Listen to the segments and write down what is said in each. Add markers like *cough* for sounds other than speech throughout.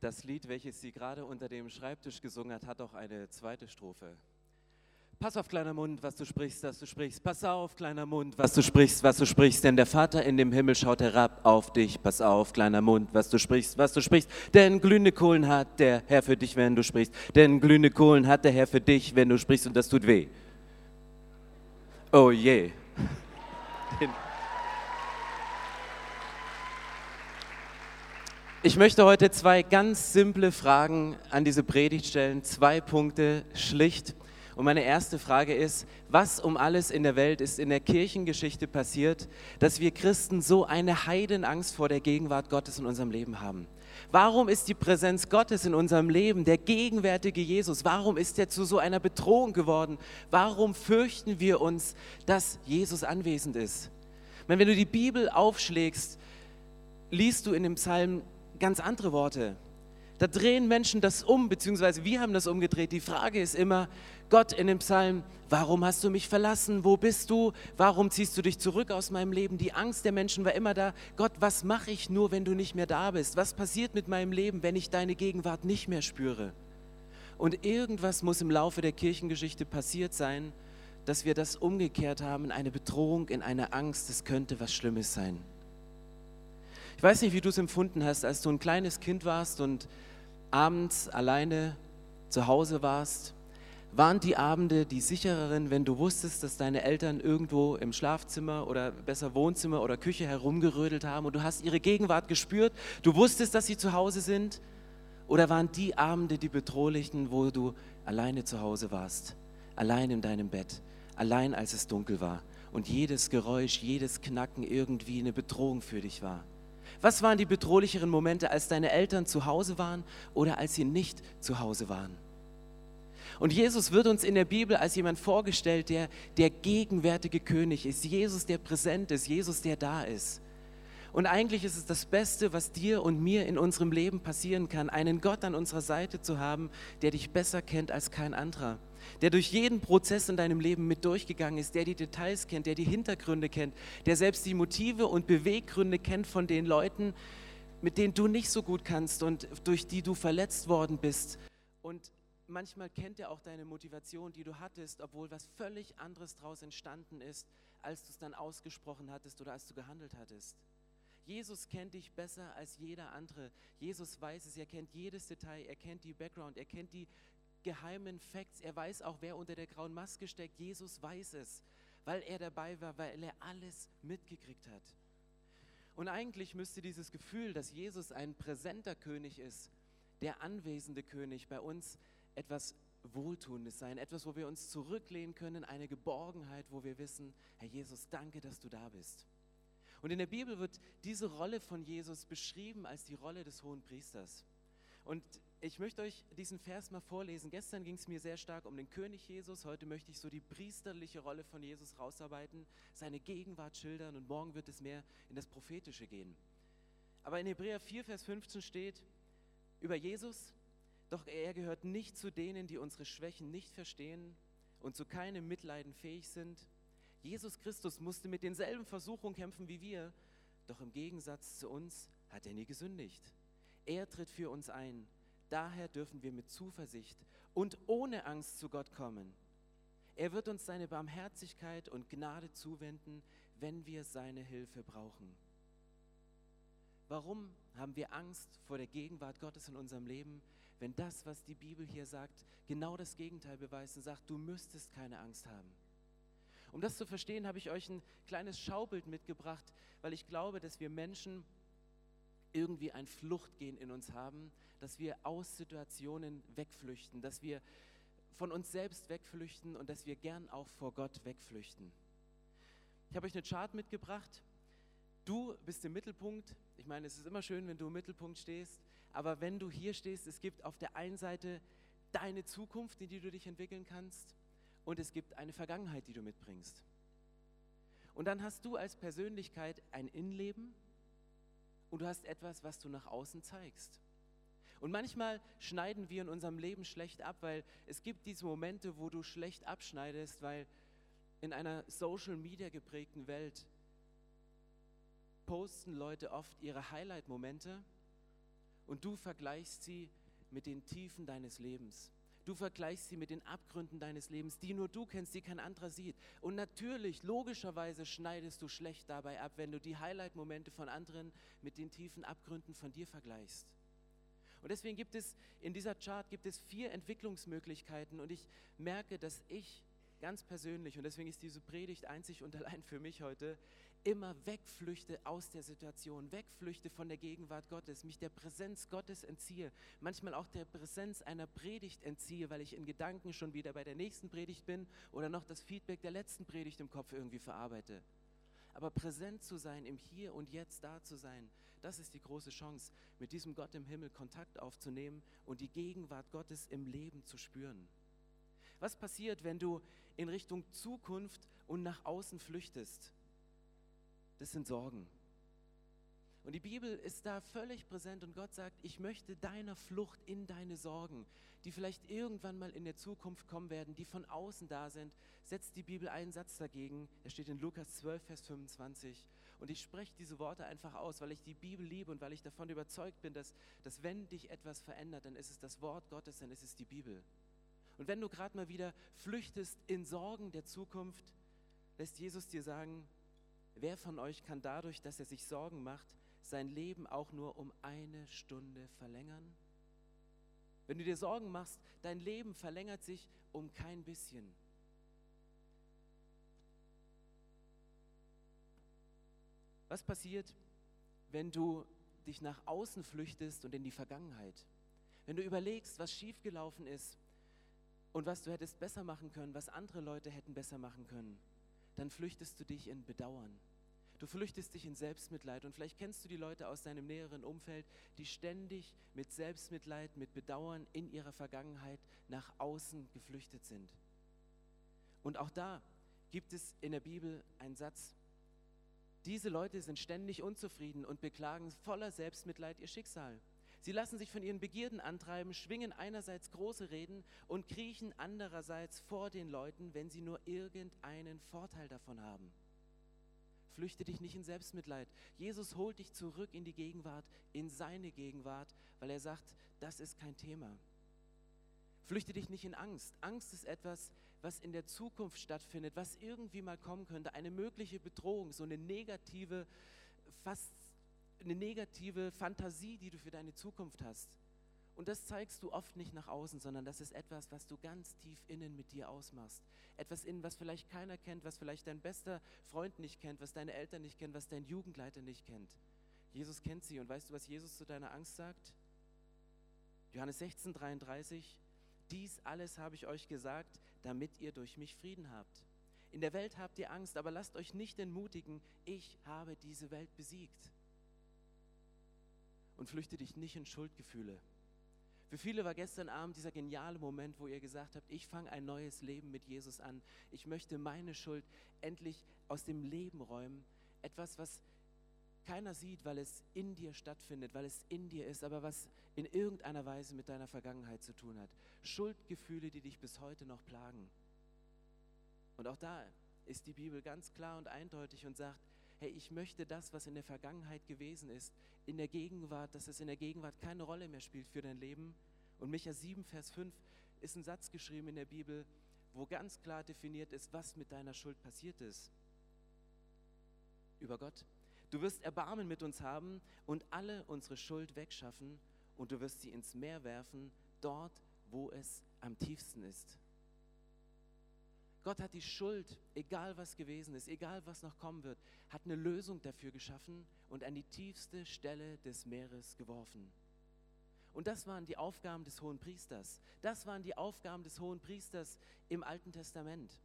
Das Lied, welches sie gerade unter dem Schreibtisch gesungen hat, hat auch eine zweite Strophe. Pass auf, kleiner Mund, was du sprichst, was du sprichst. Pass auf, kleiner Mund, was du sprichst, was du sprichst. Denn der Vater in dem Himmel schaut herab auf dich. Pass auf, kleiner Mund, was du sprichst, was du sprichst. Denn glühende Kohlen hat der Herr für dich, wenn du sprichst. Denn glühende Kohlen hat der Herr für dich, wenn du sprichst. Und das tut weh. Oh je. *laughs* Ich möchte heute zwei ganz simple Fragen an diese Predigt stellen. Zwei Punkte, schlicht. Und meine erste Frage ist, was um alles in der Welt ist in der Kirchengeschichte passiert, dass wir Christen so eine Heidenangst vor der Gegenwart Gottes in unserem Leben haben? Warum ist die Präsenz Gottes in unserem Leben, der gegenwärtige Jesus, warum ist er zu so einer Bedrohung geworden? Warum fürchten wir uns, dass Jesus anwesend ist? Wenn du die Bibel aufschlägst, liest du in dem Psalm ganz andere Worte. Da drehen Menschen das um, beziehungsweise wir haben das umgedreht. Die Frage ist immer, Gott in dem Psalm, warum hast du mich verlassen? Wo bist du? Warum ziehst du dich zurück aus meinem Leben? Die Angst der Menschen war immer da. Gott, was mache ich nur, wenn du nicht mehr da bist? Was passiert mit meinem Leben, wenn ich deine Gegenwart nicht mehr spüre? Und irgendwas muss im Laufe der Kirchengeschichte passiert sein, dass wir das umgekehrt haben in eine Bedrohung, in eine Angst, es könnte was Schlimmes sein. Ich weiß nicht, wie du es empfunden hast, als du ein kleines Kind warst und abends alleine zu Hause warst. Waren die Abende die sichereren, wenn du wusstest, dass deine Eltern irgendwo im Schlafzimmer oder besser Wohnzimmer oder Küche herumgerödelt haben und du hast ihre Gegenwart gespürt, du wusstest, dass sie zu Hause sind? Oder waren die Abende die bedrohlichen, wo du alleine zu Hause warst, allein in deinem Bett, allein als es dunkel war und jedes Geräusch, jedes Knacken irgendwie eine Bedrohung für dich war? Was waren die bedrohlicheren Momente, als deine Eltern zu Hause waren oder als sie nicht zu Hause waren? Und Jesus wird uns in der Bibel als jemand vorgestellt, der der gegenwärtige König ist. Jesus, der präsent ist. Jesus, der da ist. Und eigentlich ist es das Beste, was dir und mir in unserem Leben passieren kann, einen Gott an unserer Seite zu haben, der dich besser kennt als kein anderer der durch jeden Prozess in deinem Leben mit durchgegangen ist, der die Details kennt, der die Hintergründe kennt, der selbst die Motive und Beweggründe kennt von den Leuten, mit denen du nicht so gut kannst und durch die du verletzt worden bist. Und manchmal kennt er auch deine Motivation, die du hattest, obwohl was völlig anderes daraus entstanden ist, als du es dann ausgesprochen hattest oder als du gehandelt hattest. Jesus kennt dich besser als jeder andere. Jesus weiß es, er kennt jedes Detail, er kennt die Background, er kennt die geheimen Facts. Er weiß auch, wer unter der grauen Maske steckt. Jesus weiß es, weil er dabei war, weil er alles mitgekriegt hat. Und eigentlich müsste dieses Gefühl, dass Jesus ein präsenter König ist, der anwesende König bei uns etwas Wohltuendes sein, etwas, wo wir uns zurücklehnen können, eine Geborgenheit, wo wir wissen, Herr Jesus, danke, dass du da bist. Und in der Bibel wird diese Rolle von Jesus beschrieben als die Rolle des hohen Priesters. Und ich möchte euch diesen Vers mal vorlesen. Gestern ging es mir sehr stark um den König Jesus. Heute möchte ich so die priesterliche Rolle von Jesus rausarbeiten, seine Gegenwart schildern und morgen wird es mehr in das Prophetische gehen. Aber in Hebräer 4, Vers 15 steht über Jesus, doch er gehört nicht zu denen, die unsere Schwächen nicht verstehen und zu keinem Mitleiden fähig sind. Jesus Christus musste mit denselben Versuchungen kämpfen wie wir, doch im Gegensatz zu uns hat er nie gesündigt. Er tritt für uns ein Daher dürfen wir mit Zuversicht und ohne Angst zu Gott kommen. Er wird uns seine Barmherzigkeit und Gnade zuwenden, wenn wir seine Hilfe brauchen. Warum haben wir Angst vor der Gegenwart Gottes in unserem Leben, wenn das, was die Bibel hier sagt, genau das Gegenteil beweist und sagt, du müsstest keine Angst haben? Um das zu verstehen, habe ich euch ein kleines Schaubild mitgebracht, weil ich glaube, dass wir Menschen irgendwie ein Fluchtgehen in uns haben, dass wir aus Situationen wegflüchten, dass wir von uns selbst wegflüchten und dass wir gern auch vor Gott wegflüchten. Ich habe euch eine Chart mitgebracht. Du bist im Mittelpunkt. Ich meine, es ist immer schön, wenn du im Mittelpunkt stehst, aber wenn du hier stehst, es gibt auf der einen Seite deine Zukunft, in die du dich entwickeln kannst, und es gibt eine Vergangenheit, die du mitbringst. Und dann hast du als Persönlichkeit ein Innenleben und du hast etwas, was du nach außen zeigst. Und manchmal schneiden wir in unserem Leben schlecht ab, weil es gibt diese Momente, wo du schlecht abschneidest, weil in einer Social Media geprägten Welt posten Leute oft ihre Highlight-Momente und du vergleichst sie mit den Tiefen deines Lebens. Du vergleichst sie mit den Abgründen deines Lebens, die nur du kennst, die kein anderer sieht. Und natürlich, logischerweise schneidest du schlecht dabei ab, wenn du die Highlight-Momente von anderen mit den tiefen Abgründen von dir vergleichst. Und deswegen gibt es in dieser Chart gibt es vier Entwicklungsmöglichkeiten und ich merke, dass ich ganz persönlich, und deswegen ist diese Predigt einzig und allein für mich heute, immer wegflüchte aus der Situation, wegflüchte von der Gegenwart Gottes, mich der Präsenz Gottes entziehe, manchmal auch der Präsenz einer Predigt entziehe, weil ich in Gedanken schon wieder bei der nächsten Predigt bin oder noch das Feedback der letzten Predigt im Kopf irgendwie verarbeite. Aber präsent zu sein, im Hier und Jetzt da zu sein, das ist die große Chance, mit diesem Gott im Himmel Kontakt aufzunehmen und die Gegenwart Gottes im Leben zu spüren. Was passiert, wenn du in Richtung Zukunft und nach außen flüchtest? Das sind Sorgen. Und die Bibel ist da völlig präsent und Gott sagt, ich möchte deiner Flucht in deine Sorgen, die vielleicht irgendwann mal in der Zukunft kommen werden, die von außen da sind, setzt die Bibel einen Satz dagegen. Er steht in Lukas 12, Vers 25. Und ich spreche diese Worte einfach aus, weil ich die Bibel liebe und weil ich davon überzeugt bin, dass, dass wenn dich etwas verändert, dann ist es das Wort Gottes, dann ist es die Bibel. Und wenn du gerade mal wieder flüchtest in Sorgen der Zukunft, lässt Jesus dir sagen, wer von euch kann dadurch, dass er sich Sorgen macht, sein Leben auch nur um eine Stunde verlängern? Wenn du dir Sorgen machst, dein Leben verlängert sich um kein bisschen. Was passiert, wenn du dich nach außen flüchtest und in die Vergangenheit? Wenn du überlegst, was schiefgelaufen ist und was du hättest besser machen können, was andere Leute hätten besser machen können, dann flüchtest du dich in Bedauern. Du flüchtest dich in Selbstmitleid und vielleicht kennst du die Leute aus deinem näheren Umfeld, die ständig mit Selbstmitleid, mit Bedauern in ihrer Vergangenheit nach außen geflüchtet sind. Und auch da gibt es in der Bibel einen Satz, diese Leute sind ständig unzufrieden und beklagen voller Selbstmitleid ihr Schicksal. Sie lassen sich von ihren Begierden antreiben, schwingen einerseits große Reden und kriechen andererseits vor den Leuten, wenn sie nur irgendeinen Vorteil davon haben. Flüchte dich nicht in Selbstmitleid. Jesus holt dich zurück in die Gegenwart, in seine Gegenwart, weil er sagt, das ist kein Thema. Flüchte dich nicht in Angst. Angst ist etwas, was in der Zukunft stattfindet, was irgendwie mal kommen könnte, eine mögliche Bedrohung, so eine negative, fast eine negative Fantasie, die du für deine Zukunft hast. Und das zeigst du oft nicht nach außen, sondern das ist etwas, was du ganz tief innen mit dir ausmachst. Etwas innen, was vielleicht keiner kennt, was vielleicht dein bester Freund nicht kennt, was deine Eltern nicht kennen, was dein Jugendleiter nicht kennt. Jesus kennt sie. Und weißt du, was Jesus zu deiner Angst sagt? Johannes 16, 33. Dies alles habe ich euch gesagt, damit ihr durch mich Frieden habt. In der Welt habt ihr Angst, aber lasst euch nicht entmutigen. Ich habe diese Welt besiegt und flüchte dich nicht in Schuldgefühle. Für viele war gestern Abend dieser geniale Moment, wo ihr gesagt habt, ich fange ein neues Leben mit Jesus an. Ich möchte meine Schuld endlich aus dem Leben räumen. Etwas, was keiner sieht, weil es in dir stattfindet, weil es in dir ist, aber was in irgendeiner Weise mit deiner Vergangenheit zu tun hat. Schuldgefühle, die dich bis heute noch plagen. Und auch da ist die Bibel ganz klar und eindeutig und sagt, hey, ich möchte das, was in der Vergangenheit gewesen ist, in der Gegenwart, dass es in der Gegenwart keine Rolle mehr spielt für dein Leben. Und Micha 7, Vers 5 ist ein Satz geschrieben in der Bibel, wo ganz klar definiert ist, was mit deiner Schuld passiert ist. Über Gott. Du wirst Erbarmen mit uns haben und alle unsere Schuld wegschaffen und du wirst sie ins Meer werfen, dort, wo es am tiefsten ist. Gott hat die Schuld, egal was gewesen ist, egal was noch kommen wird, hat eine Lösung dafür geschaffen und an die tiefste Stelle des Meeres geworfen. Und das waren die Aufgaben des hohen Priesters. Das waren die Aufgaben des hohen Priesters im Alten Testament.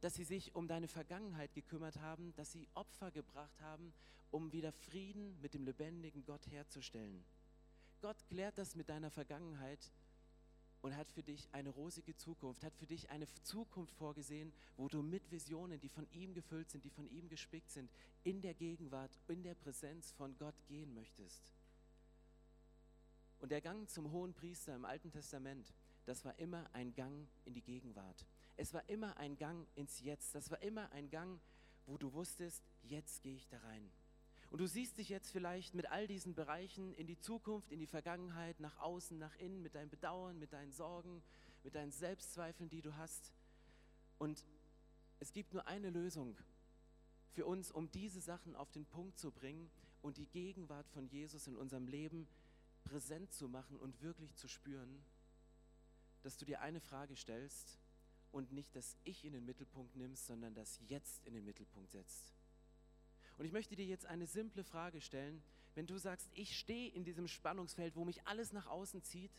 Dass sie sich um deine Vergangenheit gekümmert haben, dass sie Opfer gebracht haben, um wieder Frieden mit dem lebendigen Gott herzustellen. Gott klärt das mit deiner Vergangenheit und hat für dich eine rosige Zukunft, hat für dich eine Zukunft vorgesehen, wo du mit Visionen, die von ihm gefüllt sind, die von ihm gespickt sind, in der Gegenwart, in der Präsenz von Gott gehen möchtest. Und der Gang zum hohen Priester im Alten Testament, das war immer ein Gang in die Gegenwart. Es war immer ein Gang ins Jetzt. Das war immer ein Gang, wo du wusstest, jetzt gehe ich da rein. Und du siehst dich jetzt vielleicht mit all diesen Bereichen in die Zukunft, in die Vergangenheit, nach außen, nach innen, mit deinem Bedauern, mit deinen Sorgen, mit deinen Selbstzweifeln, die du hast. Und es gibt nur eine Lösung für uns, um diese Sachen auf den Punkt zu bringen und die Gegenwart von Jesus in unserem Leben präsent zu machen und wirklich zu spüren, dass du dir eine Frage stellst und nicht das Ich in den Mittelpunkt nimmst, sondern das Jetzt in den Mittelpunkt setzt. Und ich möchte dir jetzt eine simple Frage stellen. Wenn du sagst, ich stehe in diesem Spannungsfeld, wo mich alles nach außen zieht,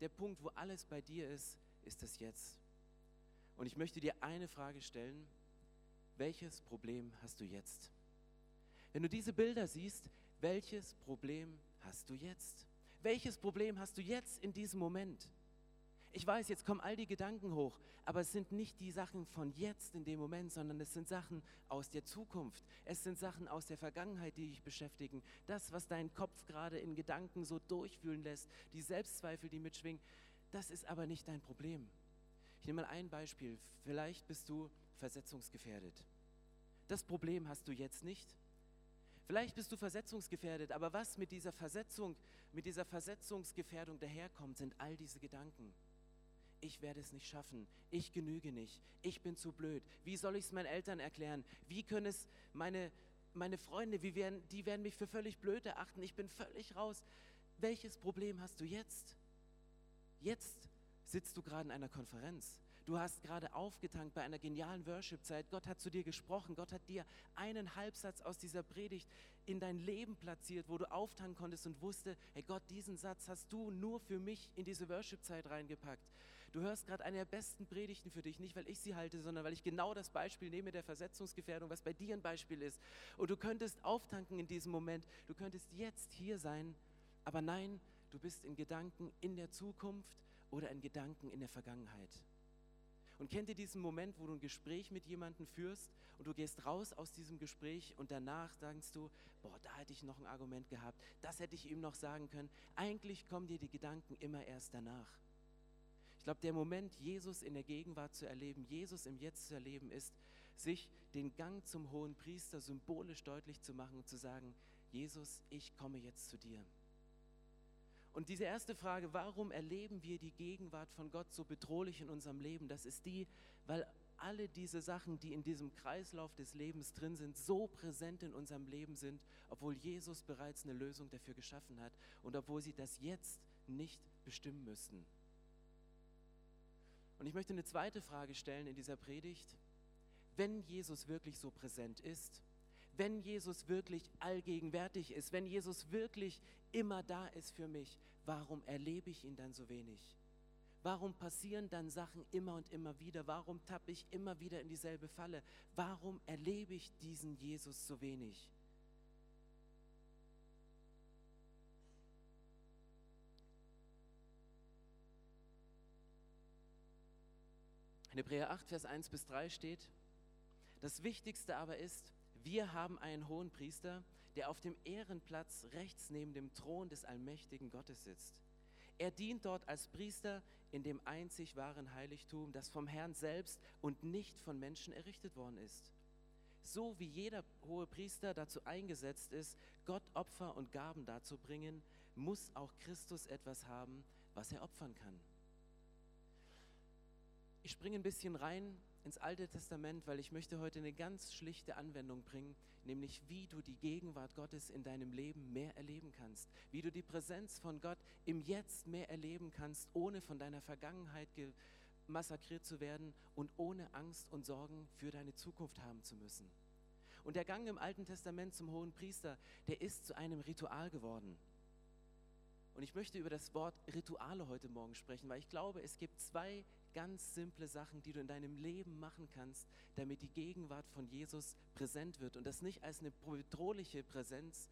der Punkt, wo alles bei dir ist, ist das Jetzt. Und ich möchte dir eine Frage stellen. Welches Problem hast du jetzt? Wenn du diese Bilder siehst, welches Problem hast du jetzt? Welches Problem hast du jetzt in diesem Moment? Ich weiß, jetzt kommen all die Gedanken hoch, aber es sind nicht die Sachen von jetzt in dem Moment, sondern es sind Sachen aus der Zukunft. Es sind Sachen aus der Vergangenheit, die dich beschäftigen. Das, was deinen Kopf gerade in Gedanken so durchfühlen lässt, die Selbstzweifel, die mitschwingen, das ist aber nicht dein Problem. Ich nehme mal ein Beispiel. Vielleicht bist du versetzungsgefährdet. Das Problem hast du jetzt nicht. Vielleicht bist du versetzungsgefährdet, aber was mit dieser Versetzung, mit dieser Versetzungsgefährdung daherkommt, sind all diese Gedanken ich werde es nicht schaffen, ich genüge nicht, ich bin zu blöd. Wie soll ich es meinen Eltern erklären? Wie können es meine, meine Freunde, wie werden, die werden mich für völlig blöd erachten, ich bin völlig raus. Welches Problem hast du jetzt? Jetzt sitzt du gerade in einer Konferenz. Du hast gerade aufgetankt bei einer genialen Worship-Zeit. Gott hat zu dir gesprochen. Gott hat dir einen Halbsatz aus dieser Predigt in dein Leben platziert, wo du auftanken konntest und wusste, hey Gott, diesen Satz hast du nur für mich in diese Worship-Zeit reingepackt. Du hörst gerade eine der besten Predigten für dich, nicht weil ich sie halte, sondern weil ich genau das Beispiel nehme der Versetzungsgefährdung, was bei dir ein Beispiel ist. Und du könntest auftanken in diesem Moment. Du könntest jetzt hier sein. Aber nein, du bist in Gedanken in der Zukunft oder in Gedanken in der Vergangenheit. Und kennt ihr diesen Moment, wo du ein Gespräch mit jemandem führst und du gehst raus aus diesem Gespräch und danach sagst du, boah, da hätte ich noch ein Argument gehabt, das hätte ich ihm noch sagen können. Eigentlich kommen dir die Gedanken immer erst danach. Ich glaube, der Moment, Jesus in der Gegenwart zu erleben, Jesus im Jetzt zu erleben, ist, sich den Gang zum hohen Priester symbolisch deutlich zu machen und zu sagen, Jesus, ich komme jetzt zu dir. Und diese erste Frage, warum erleben wir die Gegenwart von Gott so bedrohlich in unserem Leben, das ist die, weil alle diese Sachen, die in diesem Kreislauf des Lebens drin sind, so präsent in unserem Leben sind, obwohl Jesus bereits eine Lösung dafür geschaffen hat und obwohl sie das jetzt nicht bestimmen müssten. Und ich möchte eine zweite Frage stellen in dieser Predigt. Wenn Jesus wirklich so präsent ist, wenn Jesus wirklich allgegenwärtig ist, wenn Jesus wirklich immer da ist für mich, warum erlebe ich ihn dann so wenig? Warum passieren dann Sachen immer und immer wieder? Warum tappe ich immer wieder in dieselbe Falle? Warum erlebe ich diesen Jesus so wenig? In Hebräer 8, Vers 1 bis 3 steht, das Wichtigste aber ist, wir haben einen hohen Priester, der auf dem Ehrenplatz rechts neben dem Thron des allmächtigen Gottes sitzt. Er dient dort als Priester in dem einzig wahren Heiligtum, das vom Herrn selbst und nicht von Menschen errichtet worden ist. So wie jeder hohe Priester dazu eingesetzt ist, Gott Opfer und Gaben darzubringen, muss auch Christus etwas haben, was er opfern kann. Ich springe ein bisschen rein ins Alte Testament, weil ich möchte heute eine ganz schlichte Anwendung bringen, nämlich wie du die Gegenwart Gottes in deinem Leben mehr erleben kannst, wie du die Präsenz von Gott im Jetzt mehr erleben kannst, ohne von deiner Vergangenheit massakriert zu werden und ohne Angst und Sorgen für deine Zukunft haben zu müssen. Und der Gang im Alten Testament zum hohen Priester, der ist zu einem Ritual geworden. Und ich möchte über das Wort Rituale heute Morgen sprechen, weil ich glaube, es gibt zwei ganz simple Sachen, die du in deinem Leben machen kannst, damit die Gegenwart von Jesus präsent wird. Und das nicht als eine bedrohliche Präsenz,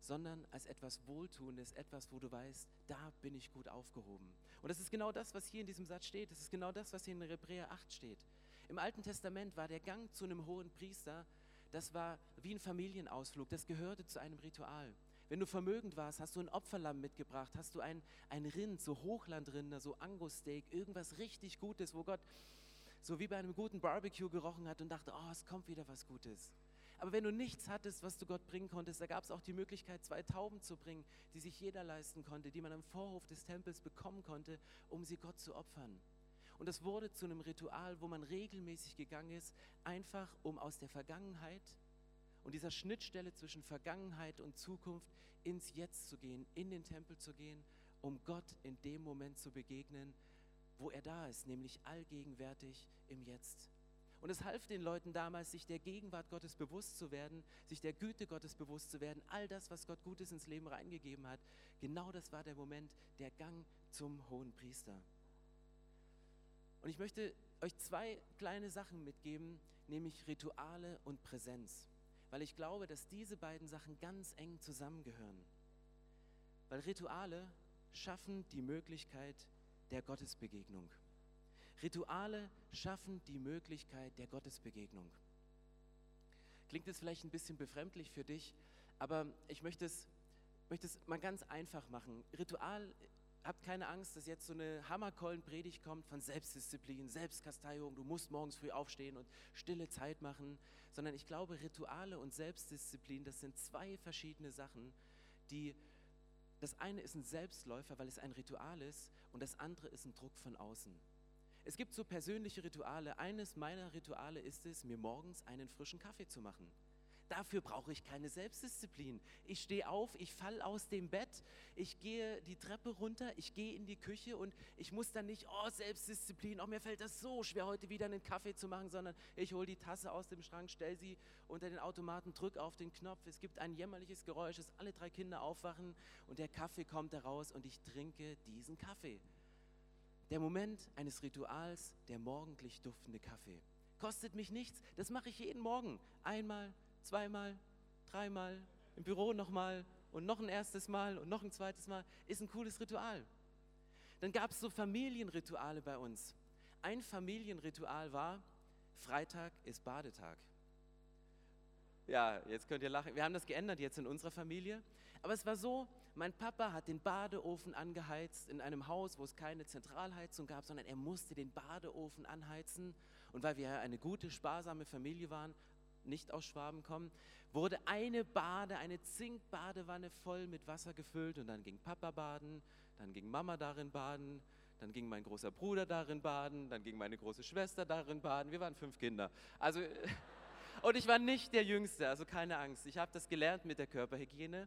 sondern als etwas Wohltuendes, etwas, wo du weißt, da bin ich gut aufgehoben. Und das ist genau das, was hier in diesem Satz steht. Das ist genau das, was hier in Hebräer 8 steht. Im Alten Testament war der Gang zu einem hohen Priester, das war wie ein Familienausflug, das gehörte zu einem Ritual. Wenn du vermögend warst, hast du ein Opferlamm mitgebracht, hast du ein, ein Rind, so Hochlandrinder, so Angus-Steak, irgendwas richtig Gutes, wo Gott so wie bei einem guten Barbecue gerochen hat und dachte, oh, es kommt wieder was Gutes. Aber wenn du nichts hattest, was du Gott bringen konntest, da gab es auch die Möglichkeit, zwei Tauben zu bringen, die sich jeder leisten konnte, die man im Vorhof des Tempels bekommen konnte, um sie Gott zu opfern. Und es wurde zu einem Ritual, wo man regelmäßig gegangen ist, einfach um aus der Vergangenheit und dieser Schnittstelle zwischen Vergangenheit und Zukunft ins Jetzt zu gehen, in den Tempel zu gehen, um Gott in dem Moment zu begegnen, wo er da ist, nämlich allgegenwärtig im Jetzt. Und es half den Leuten damals, sich der Gegenwart Gottes bewusst zu werden, sich der Güte Gottes bewusst zu werden, all das, was Gott Gutes ins Leben reingegeben hat. Genau das war der Moment, der Gang zum hohen Priester. Und ich möchte euch zwei kleine Sachen mitgeben, nämlich Rituale und Präsenz weil ich glaube, dass diese beiden Sachen ganz eng zusammengehören. Weil Rituale schaffen die Möglichkeit der Gottesbegegnung. Rituale schaffen die Möglichkeit der Gottesbegegnung. Klingt es vielleicht ein bisschen befremdlich für dich, aber ich möchte es, möchte es mal ganz einfach machen. Ritual habt keine Angst, dass jetzt so eine Hammerkollen-Predigt kommt von Selbstdisziplin, Selbstkasteiung, du musst morgens früh aufstehen und stille Zeit machen, sondern ich glaube, Rituale und Selbstdisziplin, das sind zwei verschiedene Sachen, die, das eine ist ein Selbstläufer, weil es ein Ritual ist und das andere ist ein Druck von außen. Es gibt so persönliche Rituale. Eines meiner Rituale ist es, mir morgens einen frischen Kaffee zu machen. Dafür brauche ich keine Selbstdisziplin. Ich stehe auf, ich falle aus dem Bett, ich gehe die Treppe runter, ich gehe in die Küche und ich muss dann nicht, oh Selbstdisziplin, oh mir fällt das so schwer, heute wieder einen Kaffee zu machen, sondern ich hole die Tasse aus dem Schrank, stelle sie unter den Automaten, drücke auf den Knopf, es gibt ein jämmerliches Geräusch, dass alle drei Kinder aufwachen und der Kaffee kommt heraus und ich trinke diesen Kaffee. Der Moment eines Rituals, der morgendlich duftende Kaffee. Kostet mich nichts, das mache ich jeden Morgen. Einmal, zweimal, dreimal, im Büro nochmal und noch ein erstes Mal und noch ein zweites Mal, ist ein cooles Ritual. Dann gab es so Familienrituale bei uns. Ein Familienritual war, Freitag ist Badetag. Ja, jetzt könnt ihr lachen. Wir haben das geändert jetzt in unserer Familie. Aber es war so, mein Papa hat den Badeofen angeheizt in einem Haus, wo es keine Zentralheizung gab, sondern er musste den Badeofen anheizen. Und weil wir eine gute, sparsame Familie waren, nicht aus Schwaben kommen, wurde eine Bade, eine Zinkbadewanne voll mit Wasser gefüllt und dann ging Papa baden, dann ging Mama darin baden, dann ging mein großer Bruder darin baden, dann ging meine große Schwester darin baden. Wir waren fünf Kinder. Also *laughs* und ich war nicht der Jüngste, also keine Angst. Ich habe das gelernt mit der Körperhygiene.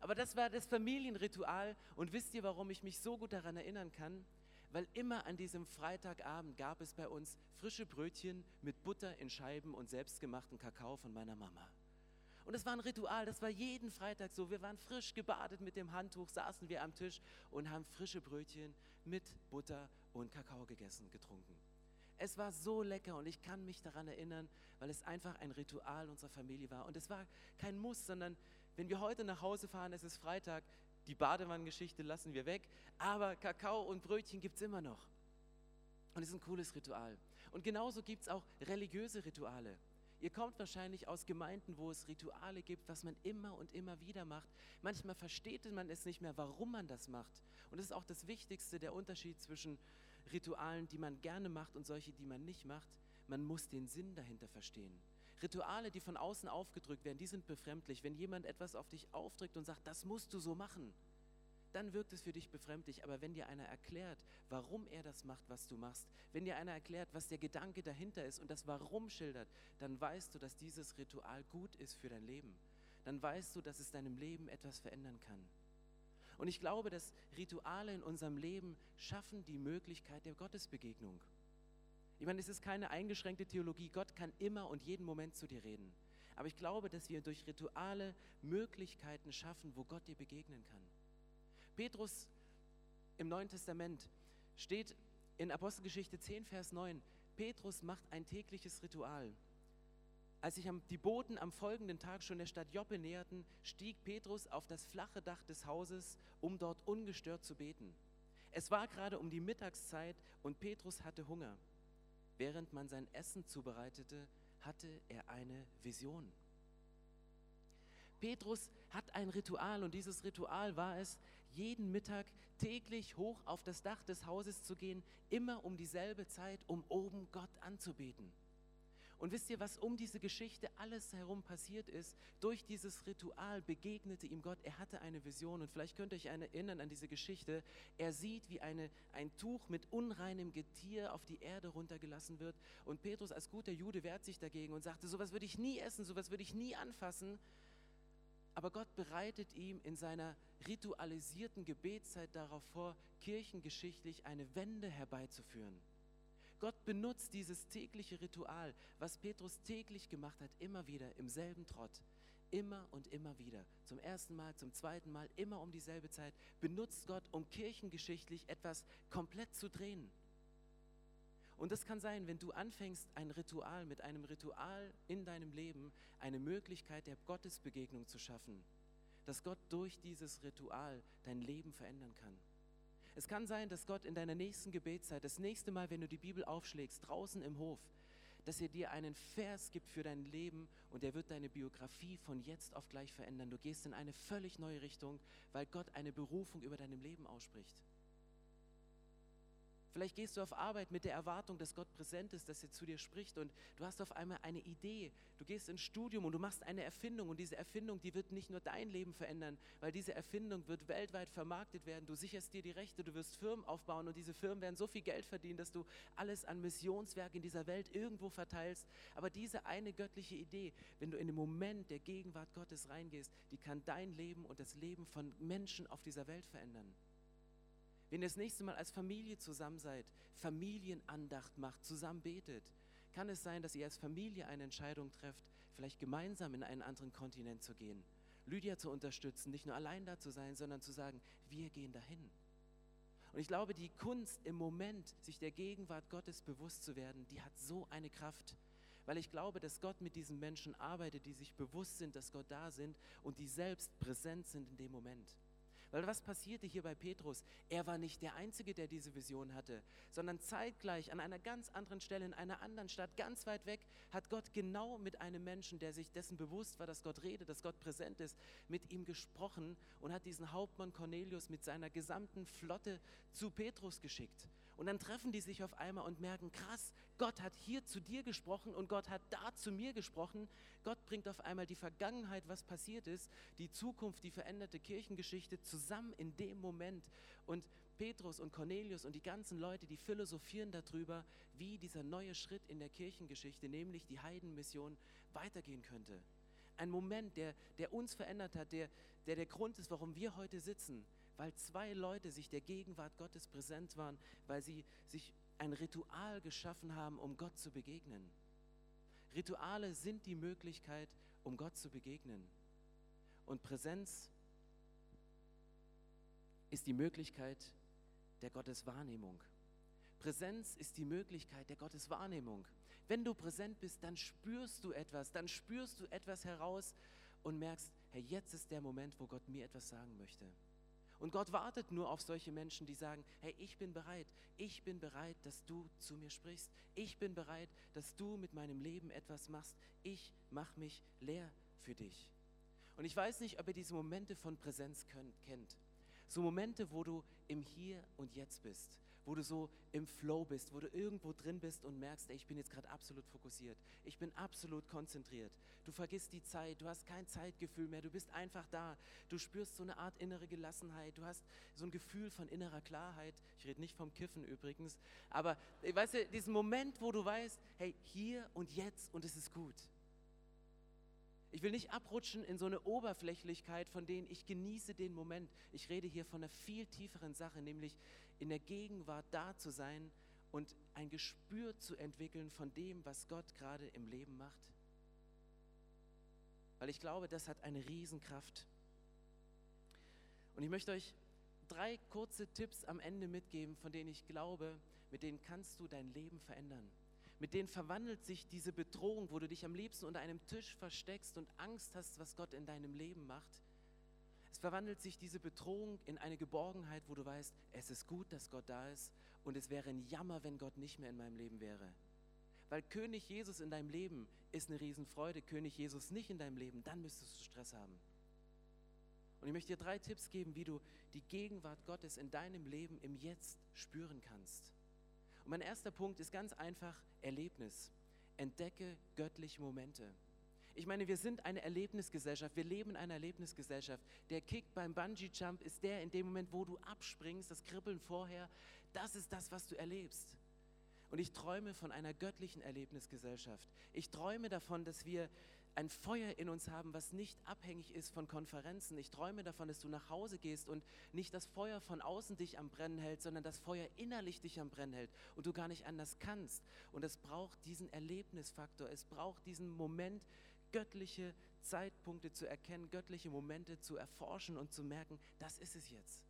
Aber das war das Familienritual und wisst ihr, warum ich mich so gut daran erinnern kann? Weil immer an diesem Freitagabend gab es bei uns frische Brötchen mit Butter in Scheiben und selbstgemachten Kakao von meiner Mama. Und es war ein Ritual, das war jeden Freitag so. Wir waren frisch gebadet mit dem Handtuch, saßen wir am Tisch und haben frische Brötchen mit Butter und Kakao gegessen, getrunken. Es war so lecker und ich kann mich daran erinnern, weil es einfach ein Ritual unserer Familie war. Und es war kein Muss, sondern wenn wir heute nach Hause fahren, es ist Freitag, die Badewannengeschichte lassen wir weg, aber Kakao und Brötchen gibt es immer noch. Und es ist ein cooles Ritual. Und genauso gibt es auch religiöse Rituale. Ihr kommt wahrscheinlich aus Gemeinden, wo es Rituale gibt, was man immer und immer wieder macht. Manchmal versteht man es nicht mehr, warum man das macht. Und das ist auch das Wichtigste, der Unterschied zwischen Ritualen, die man gerne macht und solche, die man nicht macht. Man muss den Sinn dahinter verstehen. Rituale, die von außen aufgedrückt werden, die sind befremdlich. Wenn jemand etwas auf dich aufdrückt und sagt, das musst du so machen, dann wirkt es für dich befremdlich. Aber wenn dir einer erklärt, warum er das macht, was du machst, wenn dir einer erklärt, was der Gedanke dahinter ist und das Warum schildert, dann weißt du, dass dieses Ritual gut ist für dein Leben. Dann weißt du, dass es deinem Leben etwas verändern kann. Und ich glaube, dass Rituale in unserem Leben schaffen die Möglichkeit der Gottesbegegnung. Ich meine, es ist keine eingeschränkte Theologie. Gott kann immer und jeden Moment zu dir reden. Aber ich glaube, dass wir durch Rituale Möglichkeiten schaffen, wo Gott dir begegnen kann. Petrus im Neuen Testament steht in Apostelgeschichte 10, Vers 9, Petrus macht ein tägliches Ritual. Als sich die Boten am folgenden Tag schon der Stadt Joppe näherten, stieg Petrus auf das flache Dach des Hauses, um dort ungestört zu beten. Es war gerade um die Mittagszeit und Petrus hatte Hunger. Während man sein Essen zubereitete, hatte er eine Vision. Petrus hat ein Ritual und dieses Ritual war es, jeden Mittag täglich hoch auf das Dach des Hauses zu gehen, immer um dieselbe Zeit, um oben Gott anzubeten. Und wisst ihr, was um diese Geschichte alles herum passiert ist? Durch dieses Ritual begegnete ihm Gott. Er hatte eine Vision und vielleicht könnt ihr euch erinnern an diese Geschichte. Er sieht, wie eine, ein Tuch mit unreinem Getier auf die Erde runtergelassen wird. Und Petrus als guter Jude wehrt sich dagegen und sagte, sowas würde ich nie essen, sowas würde ich nie anfassen. Aber Gott bereitet ihm in seiner ritualisierten Gebetszeit darauf vor, kirchengeschichtlich eine Wende herbeizuführen. Gott benutzt dieses tägliche Ritual, was Petrus täglich gemacht hat, immer wieder im selben Trott. Immer und immer wieder. Zum ersten Mal, zum zweiten Mal, immer um dieselbe Zeit. Benutzt Gott, um kirchengeschichtlich etwas komplett zu drehen. Und das kann sein, wenn du anfängst, ein Ritual mit einem Ritual in deinem Leben eine Möglichkeit der Gottesbegegnung zu schaffen, dass Gott durch dieses Ritual dein Leben verändern kann. Es kann sein, dass Gott in deiner nächsten Gebetszeit, das nächste Mal, wenn du die Bibel aufschlägst, draußen im Hof, dass er dir einen Vers gibt für dein Leben und er wird deine Biografie von jetzt auf gleich verändern. Du gehst in eine völlig neue Richtung, weil Gott eine Berufung über deinem Leben ausspricht. Vielleicht gehst du auf Arbeit mit der Erwartung, dass Gott präsent ist, dass er zu dir spricht und du hast auf einmal eine Idee. Du gehst ins Studium und du machst eine Erfindung und diese Erfindung, die wird nicht nur dein Leben verändern, weil diese Erfindung wird weltweit vermarktet werden. Du sicherst dir die Rechte, du wirst Firmen aufbauen und diese Firmen werden so viel Geld verdienen, dass du alles an Missionswerk in dieser Welt irgendwo verteilst. Aber diese eine göttliche Idee, wenn du in den Moment der Gegenwart Gottes reingehst, die kann dein Leben und das Leben von Menschen auf dieser Welt verändern. Wenn ihr das nächste Mal als Familie zusammen seid, Familienandacht macht, zusammen betet, kann es sein, dass ihr als Familie eine Entscheidung trefft, vielleicht gemeinsam in einen anderen Kontinent zu gehen, Lydia zu unterstützen, nicht nur allein da zu sein, sondern zu sagen, wir gehen dahin. Und ich glaube, die Kunst im Moment, sich der Gegenwart Gottes bewusst zu werden, die hat so eine Kraft. Weil ich glaube, dass Gott mit diesen Menschen arbeitet, die sich bewusst sind, dass Gott da sind und die selbst präsent sind in dem Moment. Weil was passierte hier bei Petrus? Er war nicht der Einzige, der diese Vision hatte, sondern zeitgleich an einer ganz anderen Stelle, in einer anderen Stadt, ganz weit weg, hat Gott genau mit einem Menschen, der sich dessen bewusst war, dass Gott redet, dass Gott präsent ist, mit ihm gesprochen und hat diesen Hauptmann Cornelius mit seiner gesamten Flotte zu Petrus geschickt. Und dann treffen die sich auf einmal und merken, krass, Gott hat hier zu dir gesprochen und Gott hat da zu mir gesprochen. Gott bringt auf einmal die Vergangenheit, was passiert ist, die Zukunft, die veränderte Kirchengeschichte zusammen in dem Moment. Und Petrus und Cornelius und die ganzen Leute, die philosophieren darüber, wie dieser neue Schritt in der Kirchengeschichte, nämlich die Heidenmission, weitergehen könnte. Ein Moment, der, der uns verändert hat, der, der der Grund ist, warum wir heute sitzen, weil zwei Leute sich der Gegenwart Gottes präsent waren, weil sie sich ein Ritual geschaffen haben, um Gott zu begegnen. Rituale sind die Möglichkeit, um Gott zu begegnen. Und Präsenz ist die Möglichkeit der Gotteswahrnehmung. Präsenz ist die Möglichkeit der Gotteswahrnehmung. Wenn du präsent bist, dann spürst du etwas, dann spürst du etwas heraus und merkst, hey, jetzt ist der Moment, wo Gott mir etwas sagen möchte. Und Gott wartet nur auf solche Menschen, die sagen, hey, ich bin bereit, ich bin bereit, dass du zu mir sprichst, ich bin bereit, dass du mit meinem Leben etwas machst, ich mache mich leer für dich. Und ich weiß nicht, ob ihr diese Momente von Präsenz könnt, kennt. So Momente, wo du im Hier und Jetzt bist, wo du so im Flow bist, wo du irgendwo drin bist und merkst, ey, ich bin jetzt gerade absolut fokussiert, ich bin absolut konzentriert. Du vergisst die Zeit, du hast kein Zeitgefühl mehr, du bist einfach da. Du spürst so eine Art innere Gelassenheit, du hast so ein Gefühl von innerer Klarheit. Ich rede nicht vom Kiffen übrigens, aber weißt du, diesen Moment, wo du weißt, hey, hier und jetzt und es ist gut. Ich will nicht abrutschen in so eine Oberflächlichkeit, von denen ich genieße den Moment. Ich rede hier von einer viel tieferen Sache, nämlich in der Gegenwart da zu sein und ein Gespür zu entwickeln von dem, was Gott gerade im Leben macht. Weil ich glaube, das hat eine Riesenkraft. Und ich möchte euch drei kurze Tipps am Ende mitgeben, von denen ich glaube, mit denen kannst du dein Leben verändern mit denen verwandelt sich diese Bedrohung, wo du dich am liebsten unter einem Tisch versteckst und Angst hast, was Gott in deinem Leben macht. Es verwandelt sich diese Bedrohung in eine Geborgenheit, wo du weißt, es ist gut, dass Gott da ist und es wäre ein Jammer, wenn Gott nicht mehr in meinem Leben wäre. Weil König Jesus in deinem Leben ist eine Riesenfreude, König Jesus nicht in deinem Leben, dann müsstest du Stress haben. Und ich möchte dir drei Tipps geben, wie du die Gegenwart Gottes in deinem Leben im Jetzt spüren kannst. Und mein erster Punkt ist ganz einfach Erlebnis. entdecke göttliche Momente. Ich meine, wir sind eine Erlebnisgesellschaft, wir leben in einer Erlebnisgesellschaft. Der Kick beim Bungee-Jump ist der in dem Moment, wo du abspringst, das Kribbeln vorher, das ist das, was du erlebst. Und ich träume von einer göttlichen Erlebnisgesellschaft. Ich träume davon, dass wir ein Feuer in uns haben, was nicht abhängig ist von Konferenzen. Ich träume davon, dass du nach Hause gehst und nicht das Feuer von außen dich am Brennen hält, sondern das Feuer innerlich dich am Brennen hält und du gar nicht anders kannst. Und es braucht diesen Erlebnisfaktor, es braucht diesen Moment, göttliche Zeitpunkte zu erkennen, göttliche Momente zu erforschen und zu merken, das ist es jetzt.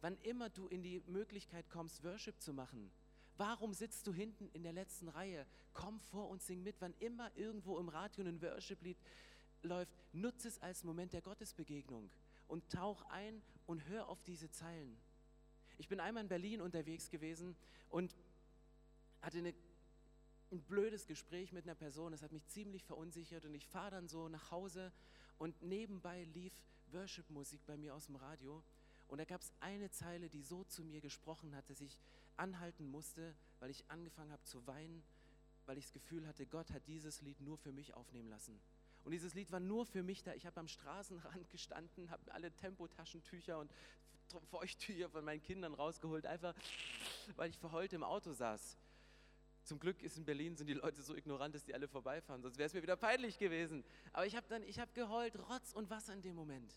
Wann immer du in die Möglichkeit kommst, Worship zu machen, Warum sitzt du hinten in der letzten Reihe? Komm vor und sing mit. Wann immer irgendwo im Radio ein Worship-Lied läuft, nutze es als Moment der Gottesbegegnung und tauch ein und hör auf diese Zeilen. Ich bin einmal in Berlin unterwegs gewesen und hatte eine, ein blödes Gespräch mit einer Person. Das hat mich ziemlich verunsichert und ich fahre dann so nach Hause und nebenbei lief Worship-Musik bei mir aus dem Radio. Und da gab es eine Zeile, die so zu mir gesprochen hat, dass ich anhalten musste, weil ich angefangen habe zu weinen, weil ich das Gefühl hatte, Gott hat dieses Lied nur für mich aufnehmen lassen. Und dieses Lied war nur für mich da. Ich habe am Straßenrand *laughs* gestanden, habe alle Tempotaschentücher und Feuchttücher von meinen Kindern rausgeholt, einfach weil ich verheult im Auto saß. Zum Glück ist in Berlin sind die Leute so ignorant, dass die alle vorbeifahren, sonst wäre es mir wieder peinlich gewesen. Aber ich habe dann, ich habe geheult, Rotz und Wasser in dem Moment.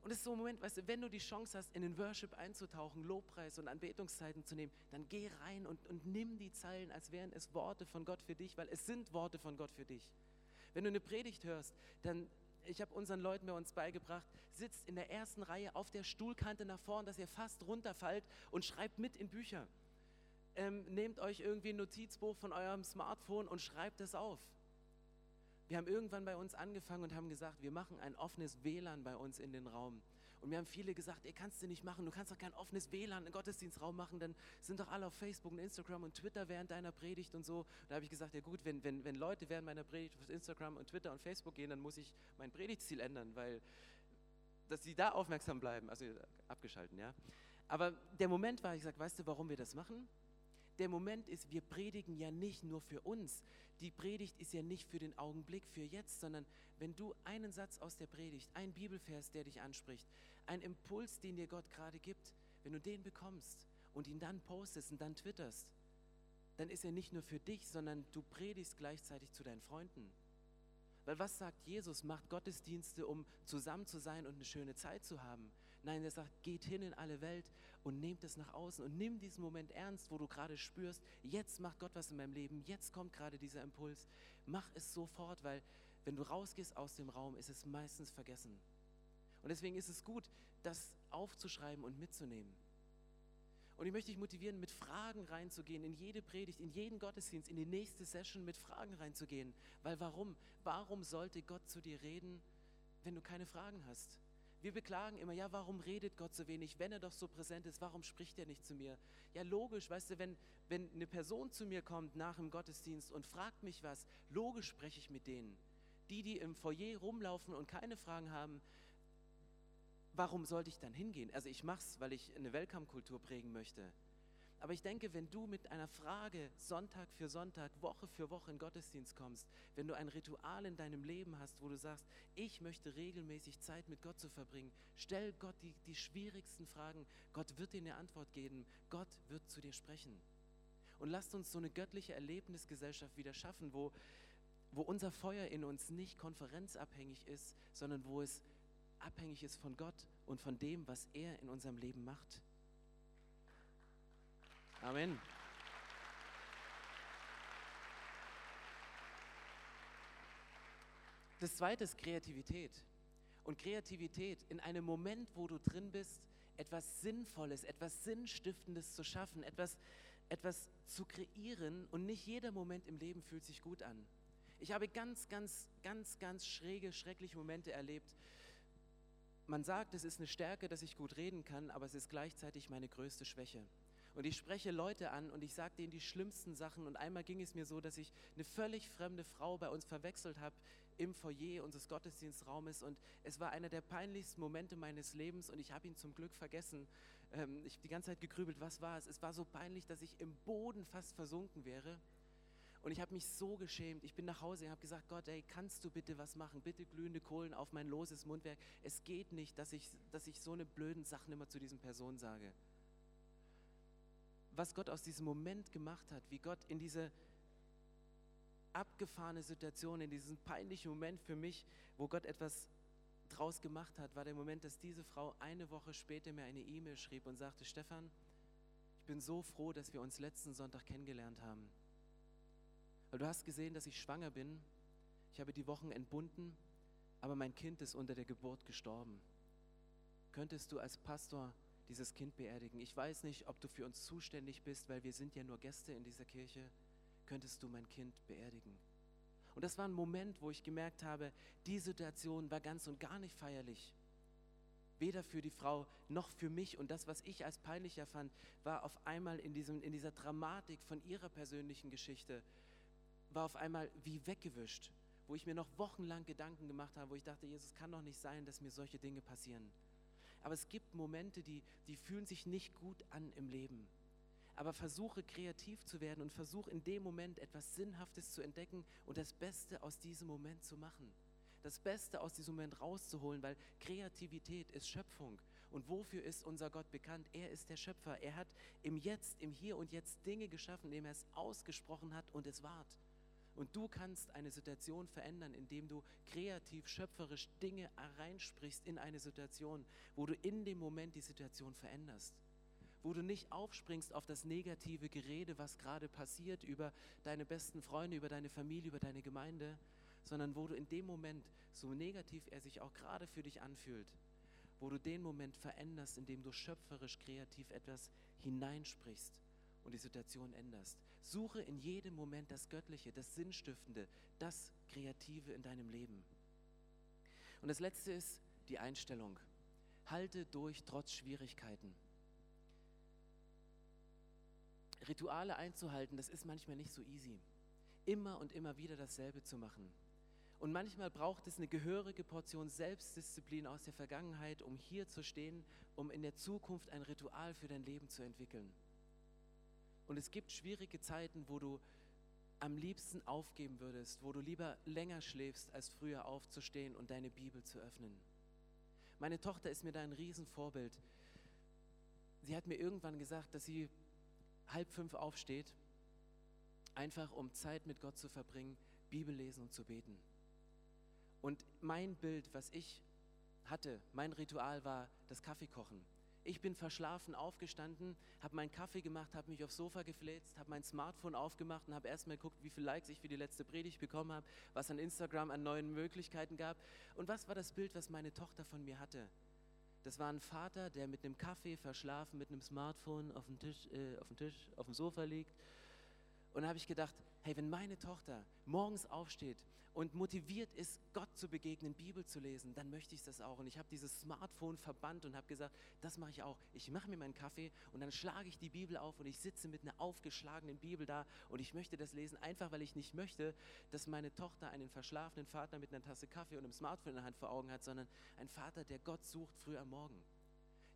Und es ist so ein Moment, weißt du, wenn du die Chance hast, in den Worship einzutauchen, Lobpreis und Anbetungszeiten zu nehmen, dann geh rein und, und nimm die Zeilen, als wären es Worte von Gott für dich, weil es sind Worte von Gott für dich. Wenn du eine Predigt hörst, dann ich habe unseren Leuten bei uns beigebracht, sitzt in der ersten Reihe auf der Stuhlkante nach vorn, dass ihr fast runterfallt und schreibt mit in Bücher. Ähm, nehmt euch irgendwie ein Notizbuch von eurem Smartphone und schreibt es auf. Wir haben irgendwann bei uns angefangen und haben gesagt, wir machen ein offenes WLAN bei uns in den Raum. Und mir haben viele gesagt, ihr kannst du nicht machen, du kannst doch kein offenes WLAN in Gottesdienstraum machen, dann sind doch alle auf Facebook und Instagram und Twitter während deiner Predigt und so. Da habe ich gesagt, ja gut, wenn, wenn, wenn Leute während meiner Predigt auf Instagram und Twitter und Facebook gehen, dann muss ich mein Predigtziel ändern, weil dass sie da aufmerksam bleiben, also abgeschalten, ja. Aber der Moment war, ich sage, weißt du, warum wir das machen? Der Moment ist, wir predigen ja nicht nur für uns. Die Predigt ist ja nicht für den Augenblick, für jetzt, sondern wenn du einen Satz aus der Predigt, ein Bibelvers, der dich anspricht, ein Impuls, den dir Gott gerade gibt, wenn du den bekommst und ihn dann postest und dann twitterst, dann ist er nicht nur für dich, sondern du predigst gleichzeitig zu deinen Freunden. Weil was sagt Jesus? Macht Gottesdienste, um zusammen zu sein und eine schöne Zeit zu haben. Nein, er sagt, geht hin in alle Welt und nehmt es nach außen und nimm diesen Moment ernst, wo du gerade spürst, jetzt macht Gott was in meinem Leben, jetzt kommt gerade dieser Impuls. Mach es sofort, weil wenn du rausgehst aus dem Raum, ist es meistens vergessen. Und deswegen ist es gut, das aufzuschreiben und mitzunehmen. Und ich möchte dich motivieren, mit Fragen reinzugehen, in jede Predigt, in jeden Gottesdienst, in die nächste Session mit Fragen reinzugehen. Weil warum? Warum sollte Gott zu dir reden, wenn du keine Fragen hast? Wir beklagen immer, ja, warum redet Gott so wenig, wenn er doch so präsent ist, warum spricht er nicht zu mir? Ja, logisch, weißt du, wenn, wenn eine Person zu mir kommt nach dem Gottesdienst und fragt mich was, logisch spreche ich mit denen. Die, die im Foyer rumlaufen und keine Fragen haben, warum sollte ich dann hingehen? Also ich mache es, weil ich eine Welcome-Kultur prägen möchte. Aber ich denke, wenn du mit einer Frage Sonntag für Sonntag, Woche für Woche in Gottesdienst kommst, wenn du ein Ritual in deinem Leben hast, wo du sagst, ich möchte regelmäßig Zeit mit Gott zu verbringen, stell Gott die, die schwierigsten Fragen. Gott wird dir eine Antwort geben. Gott wird zu dir sprechen. Und lasst uns so eine göttliche Erlebnisgesellschaft wieder schaffen, wo, wo unser Feuer in uns nicht konferenzabhängig ist, sondern wo es abhängig ist von Gott und von dem, was er in unserem Leben macht. Amen. Das zweite ist Kreativität. Und Kreativität in einem Moment, wo du drin bist, etwas Sinnvolles, etwas Sinnstiftendes zu schaffen, etwas, etwas zu kreieren. Und nicht jeder Moment im Leben fühlt sich gut an. Ich habe ganz, ganz, ganz, ganz schräge, schreckliche Momente erlebt, man sagt, es ist eine Stärke, dass ich gut reden kann, aber es ist gleichzeitig meine größte Schwäche. Und ich spreche Leute an und ich sage denen die schlimmsten Sachen. Und einmal ging es mir so, dass ich eine völlig fremde Frau bei uns verwechselt habe im Foyer unseres Gottesdienstraumes. Und es war einer der peinlichsten Momente meines Lebens und ich habe ihn zum Glück vergessen. Ähm, ich habe die ganze Zeit gegrübelt, was war es? Es war so peinlich, dass ich im Boden fast versunken wäre. Und ich habe mich so geschämt. Ich bin nach Hause und habe gesagt, Gott, ey, kannst du bitte was machen? Bitte glühende Kohlen auf mein loses Mundwerk. Es geht nicht, dass ich, dass ich so eine blöden Sachen immer zu diesen Personen sage. Was Gott aus diesem Moment gemacht hat, wie Gott in diese abgefahrene Situation, in diesen peinlichen Moment für mich, wo Gott etwas draus gemacht hat, war der Moment, dass diese Frau eine Woche später mir eine E-Mail schrieb und sagte, Stefan, ich bin so froh, dass wir uns letzten Sonntag kennengelernt haben. Weil du hast gesehen, dass ich schwanger bin. Ich habe die Wochen entbunden, aber mein Kind ist unter der Geburt gestorben. Könntest du als Pastor dieses Kind beerdigen? Ich weiß nicht, ob du für uns zuständig bist, weil wir sind ja nur Gäste in dieser Kirche. Könntest du mein Kind beerdigen? Und das war ein Moment, wo ich gemerkt habe, die Situation war ganz und gar nicht feierlich. Weder für die Frau noch für mich. Und das, was ich als peinlicher fand, war auf einmal in, diesem, in dieser Dramatik von ihrer persönlichen Geschichte, war auf einmal wie weggewischt, wo ich mir noch wochenlang Gedanken gemacht habe, wo ich dachte, Jesus, kann doch nicht sein, dass mir solche Dinge passieren. Aber es gibt Momente, die, die fühlen sich nicht gut an im Leben aber versuche kreativ zu werden und versuche in dem Moment etwas Sinnhaftes zu entdecken und das Beste aus diesem Moment zu machen. Das Beste aus diesem Moment rauszuholen, weil Kreativität ist Schöpfung. Und wofür ist unser Gott bekannt? Er ist der Schöpfer. Er hat im Jetzt, im Hier und Jetzt Dinge geschaffen, indem er es ausgesprochen hat und es ward. Und du kannst eine Situation verändern, indem du kreativ, schöpferisch Dinge reinsprichst in eine Situation, wo du in dem Moment die Situation veränderst wo du nicht aufspringst auf das negative Gerede, was gerade passiert über deine besten Freunde, über deine Familie, über deine Gemeinde, sondern wo du in dem Moment, so negativ er sich auch gerade für dich anfühlt, wo du den Moment veränderst, indem du schöpferisch, kreativ etwas hineinsprichst und die Situation änderst. Suche in jedem Moment das Göttliche, das Sinnstiftende, das Kreative in deinem Leben. Und das Letzte ist die Einstellung. Halte durch trotz Schwierigkeiten. Rituale einzuhalten, das ist manchmal nicht so easy. Immer und immer wieder dasselbe zu machen. Und manchmal braucht es eine gehörige Portion Selbstdisziplin aus der Vergangenheit, um hier zu stehen, um in der Zukunft ein Ritual für dein Leben zu entwickeln. Und es gibt schwierige Zeiten, wo du am liebsten aufgeben würdest, wo du lieber länger schläfst, als früher aufzustehen und deine Bibel zu öffnen. Meine Tochter ist mir da ein Riesenvorbild. Sie hat mir irgendwann gesagt, dass sie halb fünf aufsteht, einfach um Zeit mit Gott zu verbringen, Bibel lesen und zu beten. Und mein Bild, was ich hatte, mein Ritual war das Kaffeekochen. Ich bin verschlafen aufgestanden, habe meinen Kaffee gemacht, habe mich aufs Sofa gefläzt, habe mein Smartphone aufgemacht und habe erstmal geguckt, wie viele Likes ich für die letzte Predigt bekommen habe, was an Instagram an neuen Möglichkeiten gab. Und was war das Bild, was meine Tochter von mir hatte? Das war ein Vater, der mit einem Kaffee verschlafen, mit einem Smartphone auf dem Tisch, äh, auf dem Tisch, auf dem Sofa liegt. Und da habe ich gedacht, hey, wenn meine Tochter morgens aufsteht und motiviert ist, Gott zu begegnen, Bibel zu lesen, dann möchte ich das auch. Und ich habe dieses Smartphone verbannt und habe gesagt, das mache ich auch. Ich mache mir meinen Kaffee und dann schlage ich die Bibel auf und ich sitze mit einer aufgeschlagenen Bibel da und ich möchte das lesen, einfach weil ich nicht möchte, dass meine Tochter einen verschlafenen Vater mit einer Tasse Kaffee und einem Smartphone in der Hand vor Augen hat, sondern ein Vater, der Gott sucht früh am Morgen.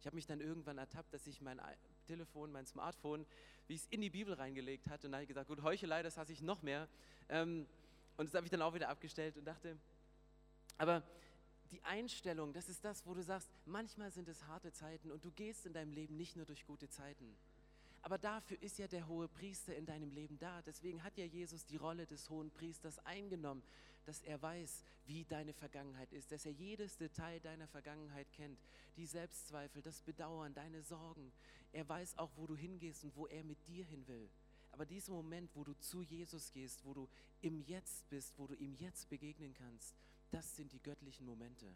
Ich habe mich dann irgendwann ertappt, dass ich mein Telefon, mein Smartphone, wie ich es in die Bibel reingelegt hatte. Und da habe ich gesagt, gut, Heuchelei, das hasse ich noch mehr. Ähm, und das habe ich dann auch wieder abgestellt und dachte, aber die Einstellung, das ist das, wo du sagst, manchmal sind es harte Zeiten und du gehst in deinem Leben nicht nur durch gute Zeiten. Aber dafür ist ja der hohe Priester in deinem Leben da. Deswegen hat ja Jesus die Rolle des hohen Priesters eingenommen, dass er weiß, wie deine Vergangenheit ist, dass er jedes Detail deiner Vergangenheit kennt, die Selbstzweifel, das Bedauern, deine Sorgen. Er weiß auch, wo du hingehst und wo er mit dir hin will. Aber dieser Moment, wo du zu Jesus gehst, wo du im Jetzt bist, wo du ihm jetzt begegnen kannst, das sind die göttlichen Momente.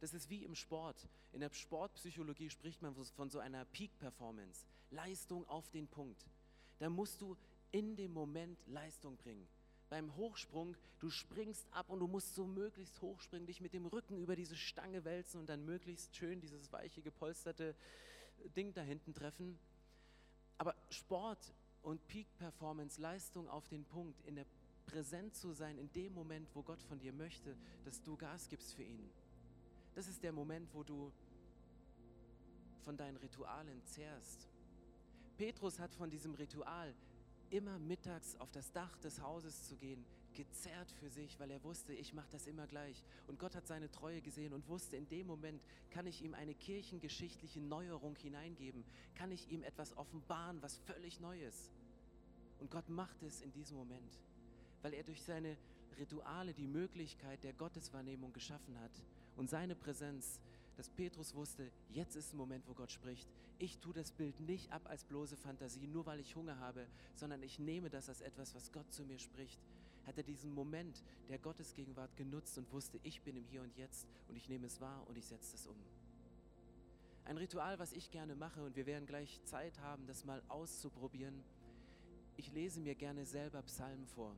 Das ist wie im Sport. In der Sportpsychologie spricht man von so einer Peak-Performance. Leistung auf den Punkt. Da musst du in dem Moment Leistung bringen. Beim Hochsprung, du springst ab und du musst so möglichst hochspringen, dich mit dem Rücken über diese Stange wälzen und dann möglichst schön dieses weiche, gepolsterte Ding da hinten treffen. Aber Sport und Peak-Performance, Leistung auf den Punkt, in der Präsent zu sein, in dem Moment, wo Gott von dir möchte, dass du Gas gibst für ihn das ist der Moment, wo du von deinen Ritualen zehrst. Petrus hat von diesem Ritual immer mittags auf das Dach des Hauses zu gehen, gezerrt für sich, weil er wusste, ich mache das immer gleich. Und Gott hat seine Treue gesehen und wusste, in dem Moment kann ich ihm eine kirchengeschichtliche Neuerung hineingeben, kann ich ihm etwas offenbaren, was völlig neu ist. Und Gott macht es in diesem Moment, weil er durch seine Rituale die Möglichkeit der Gotteswahrnehmung geschaffen hat und seine Präsenz, dass Petrus wusste, jetzt ist ein Moment, wo Gott spricht. Ich tue das Bild nicht ab als bloße Fantasie, nur weil ich Hunger habe, sondern ich nehme das als etwas, was Gott zu mir spricht. Hat er diesen Moment der Gottesgegenwart genutzt und wusste, ich bin im Hier und Jetzt und ich nehme es wahr und ich setze es um. Ein Ritual, was ich gerne mache und wir werden gleich Zeit haben, das mal auszuprobieren. Ich lese mir gerne selber Psalmen vor.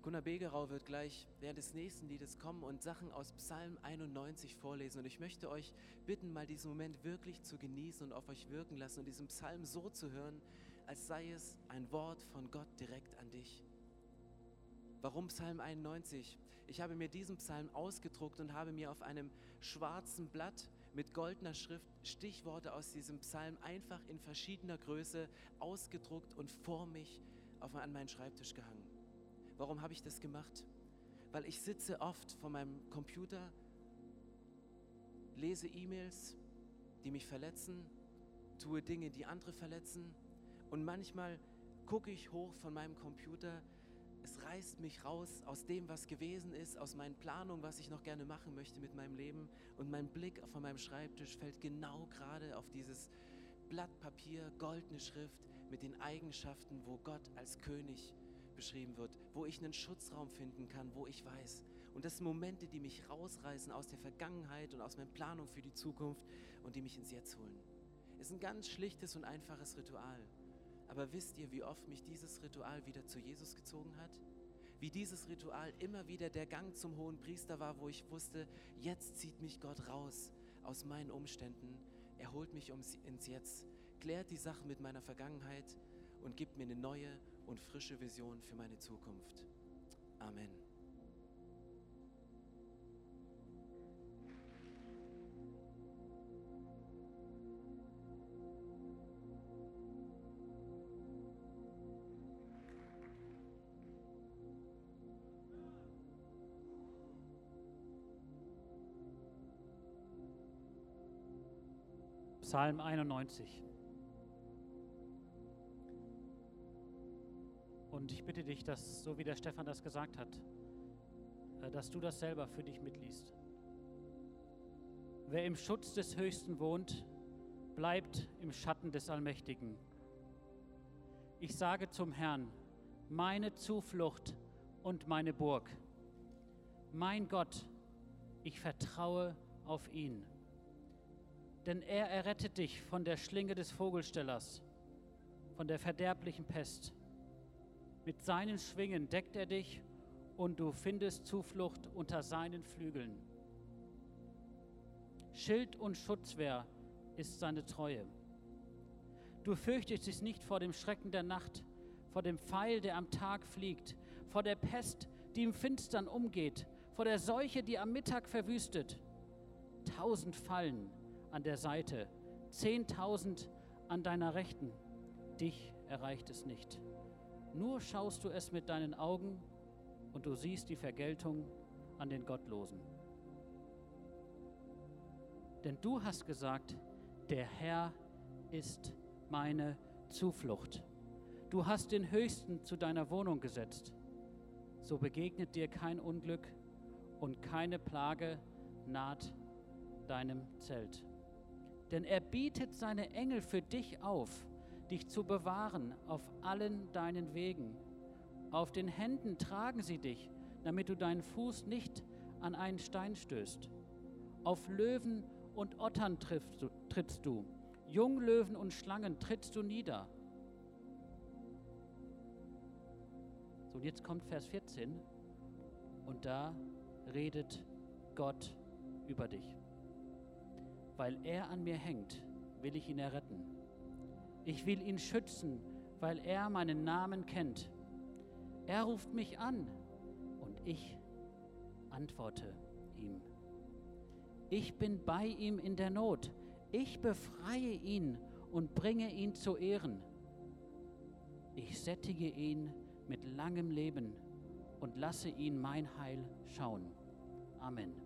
Gunnar Begerau wird gleich während des nächsten Liedes kommen und Sachen aus Psalm 91 vorlesen. Und ich möchte euch bitten, mal diesen Moment wirklich zu genießen und auf euch wirken lassen und diesen Psalm so zu hören, als sei es ein Wort von Gott direkt an dich. Warum Psalm 91? Ich habe mir diesen Psalm ausgedruckt und habe mir auf einem schwarzen Blatt mit goldener Schrift Stichworte aus diesem Psalm einfach in verschiedener Größe ausgedruckt und vor mich auf, an meinen Schreibtisch gehangen. Warum habe ich das gemacht? Weil ich sitze oft vor meinem Computer, lese E-Mails, die mich verletzen, tue Dinge, die andere verletzen und manchmal gucke ich hoch von meinem Computer, es reißt mich raus aus dem, was gewesen ist, aus meinen Planungen, was ich noch gerne machen möchte mit meinem Leben. Und mein Blick von meinem Schreibtisch fällt genau gerade auf dieses Blatt Papier, goldene Schrift mit den Eigenschaften, wo Gott als König beschrieben wird, wo ich einen Schutzraum finden kann, wo ich weiß. Und das sind Momente, die mich rausreißen aus der Vergangenheit und aus meiner Planung für die Zukunft und die mich ins Jetzt holen. Es ist ein ganz schlichtes und einfaches Ritual. Aber wisst ihr, wie oft mich dieses Ritual wieder zu Jesus gezogen hat? Wie dieses Ritual immer wieder der Gang zum hohen Priester war, wo ich wusste, jetzt zieht mich Gott raus aus meinen Umständen. Er holt mich ins Jetzt, klärt die Sachen mit meiner Vergangenheit und gibt mir eine neue und frische Vision für meine Zukunft. Amen. Psalm 91. Und ich bitte dich, dass, so wie der Stefan das gesagt hat, äh, dass du das selber für dich mitliest. Wer im Schutz des Höchsten wohnt, bleibt im Schatten des Allmächtigen. Ich sage zum Herrn, meine Zuflucht und meine Burg. Mein Gott, ich vertraue auf ihn. Denn er errettet dich von der Schlinge des Vogelstellers, von der verderblichen Pest. Mit seinen Schwingen deckt er dich und du findest Zuflucht unter seinen Flügeln. Schild und Schutzwehr ist seine Treue. Du fürchtest dich nicht vor dem Schrecken der Nacht, vor dem Pfeil, der am Tag fliegt, vor der Pest, die im Finstern umgeht, vor der Seuche, die am Mittag verwüstet. Tausend fallen an der Seite, zehntausend an deiner Rechten, dich erreicht es nicht. Nur schaust du es mit deinen Augen und du siehst die Vergeltung an den Gottlosen. Denn du hast gesagt, der Herr ist meine Zuflucht. Du hast den Höchsten zu deiner Wohnung gesetzt. So begegnet dir kein Unglück und keine Plage naht deinem Zelt. Denn er bietet seine Engel für dich auf dich zu bewahren auf allen deinen Wegen. Auf den Händen tragen sie dich, damit du deinen Fuß nicht an einen Stein stößt. Auf Löwen und Ottern trittst du, trittst du. Junglöwen und Schlangen trittst du nieder. So, und jetzt kommt Vers 14 und da redet Gott über dich. Weil er an mir hängt, will ich ihn erretten. Ich will ihn schützen, weil er meinen Namen kennt. Er ruft mich an und ich antworte ihm. Ich bin bei ihm in der Not. Ich befreie ihn und bringe ihn zu Ehren. Ich sättige ihn mit langem Leben und lasse ihn mein Heil schauen. Amen.